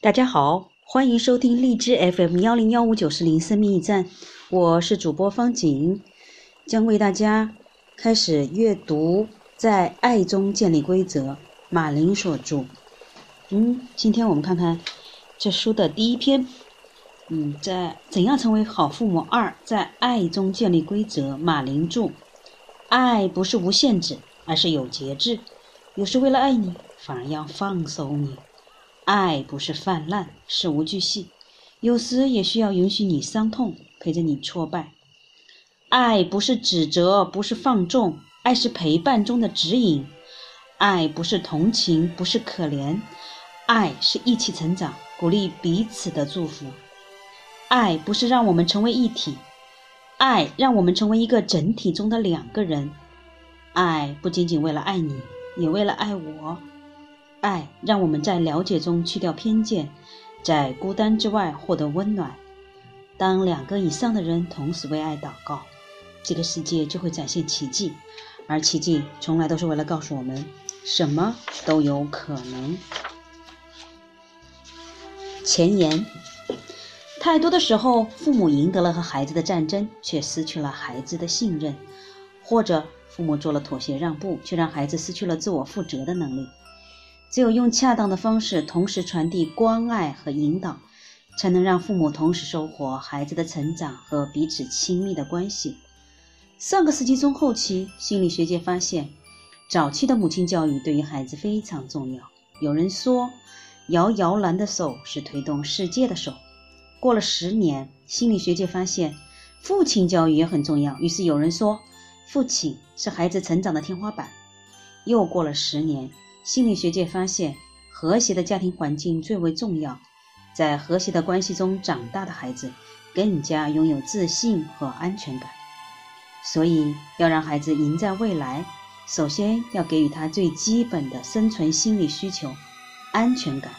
大家好，欢迎收听荔枝 FM 幺零幺五九四零生命驿站，我是主播方景，将为大家开始阅读《在爱中建立规则》，马林所著。嗯，今天我们看看这书的第一篇。嗯，在怎样成为好父母二，在爱中建立规则。马林著。爱不是无限制，而是有节制。有时为了爱你，反而要放手你。爱不是泛滥，事无巨细，有时也需要允许你伤痛，陪着你挫败。爱不是指责，不是放纵，爱是陪伴中的指引。爱不是同情，不是可怜，爱是一起成长，鼓励彼此的祝福。爱不是让我们成为一体，爱让我们成为一个整体中的两个人。爱不仅仅为了爱你，也为了爱我。爱让我们在了解中去掉偏见，在孤单之外获得温暖。当两个以上的人同时为爱祷告，这个世界就会展现奇迹，而奇迹从来都是为了告诉我们，什么都有可能。前言：太多的时候，父母赢得了和孩子的战争，却失去了孩子的信任；或者父母做了妥协让步，却让孩子失去了自我负责的能力。只有用恰当的方式，同时传递关爱和引导，才能让父母同时收获孩子的成长和彼此亲密的关系。上个世纪中后期，心理学界发现，早期的母亲教育对于孩子非常重要。有人说，摇摇篮的手是推动世界的手。过了十年，心理学界发现，父亲教育也很重要。于是有人说，父亲是孩子成长的天花板。又过了十年。心理学界发现，和谐的家庭环境最为重要。在和谐的关系中长大的孩子，更加拥有自信和安全感。所以，要让孩子赢在未来，首先要给予他最基本的生存心理需求——安全感，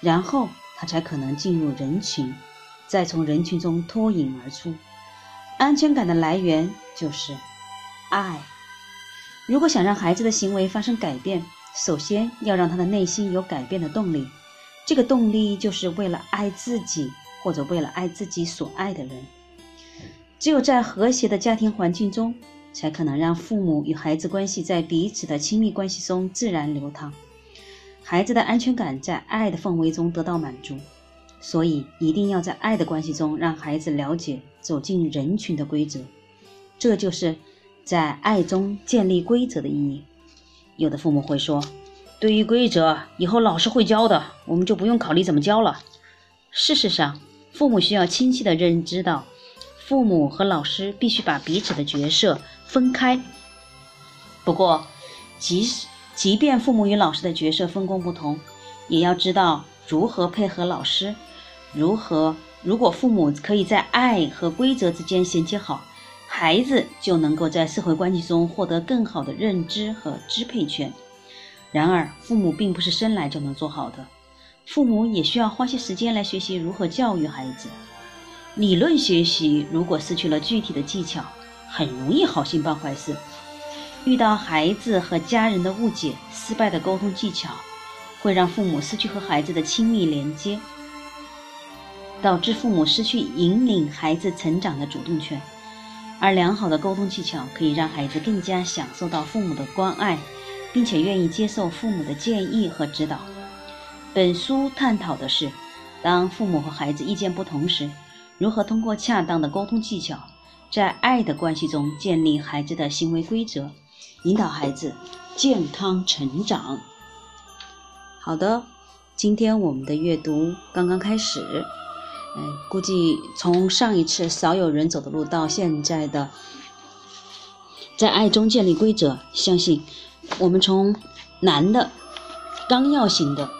然后他才可能进入人群，再从人群中脱颖而出。安全感的来源就是爱。如果想让孩子的行为发生改变，首先要让他的内心有改变的动力，这个动力就是为了爱自己，或者为了爱自己所爱的人。只有在和谐的家庭环境中，才可能让父母与孩子关系在彼此的亲密关系中自然流淌，孩子的安全感在爱的氛围中得到满足。所以，一定要在爱的关系中让孩子了解走进人群的规则，这就是在爱中建立规则的意义。有的父母会说：“对于规则，以后老师会教的，我们就不用考虑怎么教了。”事实上，父母需要清晰地认知到，父母和老师必须把彼此的角色分开。不过，即使即便父母与老师的角色分工不同，也要知道如何配合老师。如何？如果父母可以在爱和规则之间衔接好。孩子就能够在社会关系中获得更好的认知和支配权。然而，父母并不是生来就能做好的，父母也需要花些时间来学习如何教育孩子。理论学习如果失去了具体的技巧，很容易好心办坏事。遇到孩子和家人的误解、失败的沟通技巧，会让父母失去和孩子的亲密连接，导致父母失去引领孩子成长的主动权。而良好的沟通技巧可以让孩子更加享受到父母的关爱，并且愿意接受父母的建议和指导。本书探讨的是，当父母和孩子意见不同时，如何通过恰当的沟通技巧，在爱的关系中建立孩子的行为规则，引导孩子健康成长。好的，今天我们的阅读刚刚开始。估计从上一次少有人走的路到现在的在爱中建立规则，相信我们从难的纲要型的，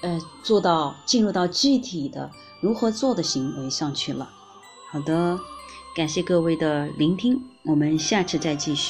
呃，做到进入到具体的如何做的行为上去了。好的，感谢各位的聆听，我们下次再继续。